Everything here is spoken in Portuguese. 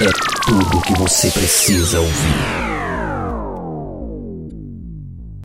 é tudo o que você precisa ouvir.